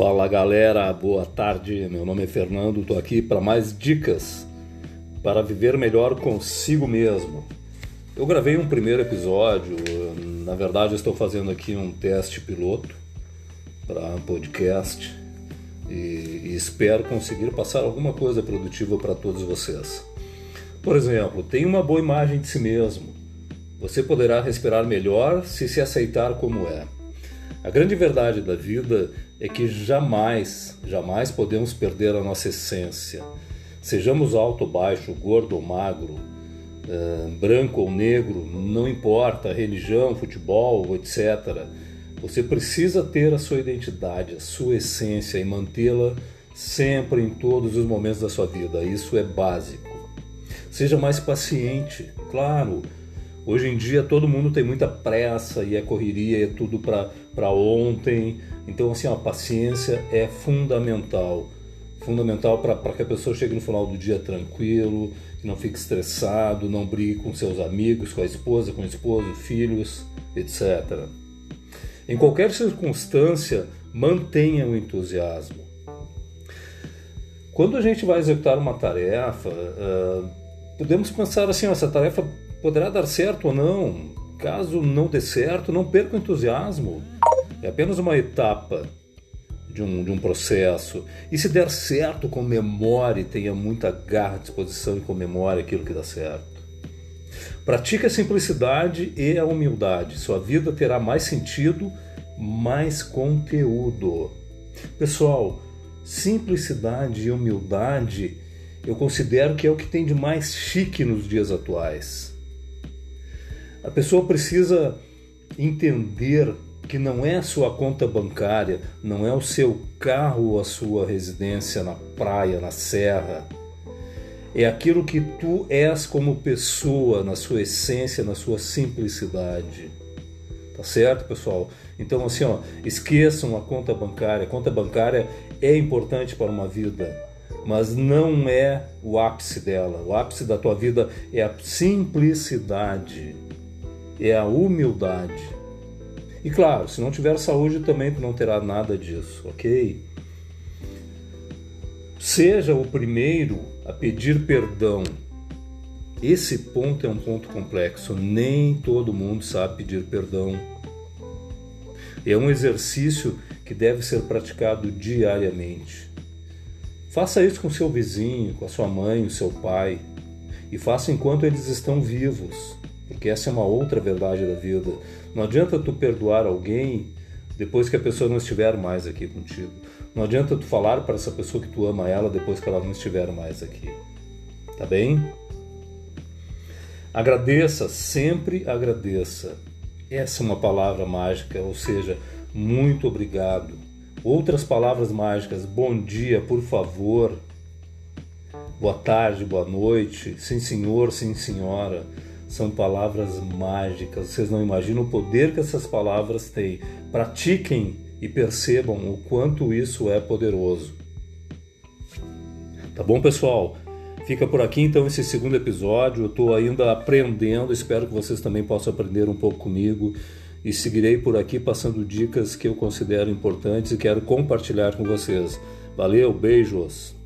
Fala galera, boa tarde. Meu nome é Fernando, estou aqui para mais dicas para viver melhor consigo mesmo. Eu gravei um primeiro episódio, na verdade estou fazendo aqui um teste piloto para um podcast e, e espero conseguir passar alguma coisa produtiva para todos vocês. Por exemplo, tenha uma boa imagem de si mesmo. Você poderá respirar melhor se se aceitar como é. A grande verdade da vida é que jamais, jamais podemos perder a nossa essência. Sejamos alto ou baixo, gordo ou magro, uh, branco ou negro, não importa, religião, futebol, etc. Você precisa ter a sua identidade, a sua essência e mantê-la sempre em todos os momentos da sua vida. Isso é básico. Seja mais paciente, claro. Hoje em dia todo mundo tem muita pressa e é correria, é tudo para ontem. Então, assim, a paciência é fundamental. Fundamental para que a pessoa chegue no final do dia tranquilo, que não fique estressado, não brigue com seus amigos, com a esposa, com o esposo, filhos, etc. Em qualquer circunstância, mantenha o entusiasmo. Quando a gente vai executar uma tarefa, uh, podemos pensar assim: essa tarefa poderá dar certo ou não. Caso não dê certo, não perca o entusiasmo. É apenas uma etapa de um, de um processo. E se der certo, comemore, tenha muita garra, disposição e comemore aquilo que dá certo. Pratique a simplicidade e a humildade. Sua vida terá mais sentido, mais conteúdo. Pessoal, simplicidade e humildade eu considero que é o que tem de mais chique nos dias atuais. A pessoa precisa entender que não é a sua conta bancária, não é o seu carro ou a sua residência na praia, na serra. É aquilo que tu és como pessoa, na sua essência, na sua simplicidade. Tá certo, pessoal? Então, assim, ó, esqueçam a conta bancária. A conta bancária é importante para uma vida, mas não é o ápice dela. O ápice da tua vida é a simplicidade é a humildade. E claro, se não tiver saúde também tu não terá nada disso, ok? Seja o primeiro a pedir perdão. Esse ponto é um ponto complexo. Nem todo mundo sabe pedir perdão. É um exercício que deve ser praticado diariamente. Faça isso com seu vizinho, com a sua mãe, o seu pai, e faça enquanto eles estão vivos porque essa é uma outra verdade da vida. Não adianta tu perdoar alguém depois que a pessoa não estiver mais aqui contigo. Não adianta tu falar para essa pessoa que tu ama ela depois que ela não estiver mais aqui. Tá bem? Agradeça, sempre agradeça. Essa é uma palavra mágica, ou seja, muito obrigado. Outras palavras mágicas, bom dia, por favor. Boa tarde, boa noite, sim senhor, sim senhora são palavras mágicas. Vocês não imaginam o poder que essas palavras têm. Pratiquem e percebam o quanto isso é poderoso. Tá bom, pessoal? Fica por aqui então esse segundo episódio. Eu estou ainda aprendendo, espero que vocês também possam aprender um pouco comigo. E seguirei por aqui passando dicas que eu considero importantes e quero compartilhar com vocês. Valeu, beijos!